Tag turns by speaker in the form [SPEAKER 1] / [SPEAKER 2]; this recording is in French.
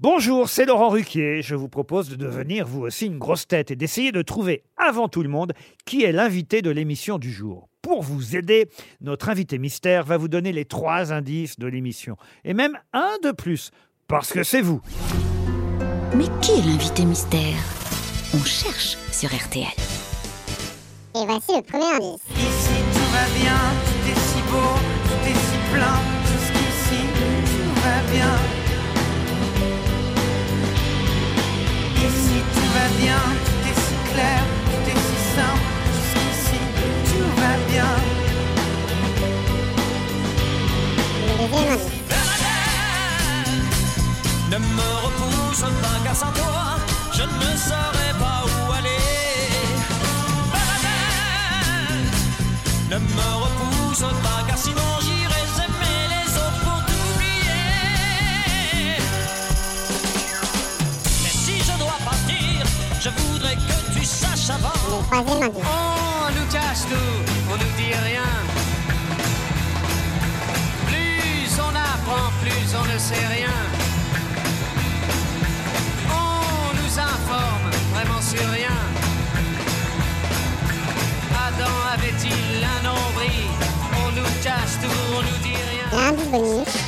[SPEAKER 1] Bonjour, c'est Laurent Ruquier. Je vous propose de devenir vous aussi une grosse tête et d'essayer de trouver avant tout le monde qui est l'invité de l'émission du jour. Pour vous aider, notre invité mystère va vous donner les trois indices de l'émission. Et même un de plus, parce que c'est vous.
[SPEAKER 2] Mais qui est l'invité mystère? On cherche sur RTL.
[SPEAKER 3] Et voici le premier indice.
[SPEAKER 4] Ici tout va bien, tout est si beau, tout est si plein, bien, tout est si clair, tout est si simple, jusqu'ici tout va bien.
[SPEAKER 5] Ne me repousse pas car sans toi je ne saurais pas où aller. Ne me repousse pas car sinon
[SPEAKER 3] troisième indice.
[SPEAKER 6] On nous cache tout, on nous dit rien. Plus on apprend, plus on ne sait rien. On nous informe vraiment sur rien. Adam avait-il un nombril? On nous cache tout, on nous dit rien.
[SPEAKER 3] L'indice bonus.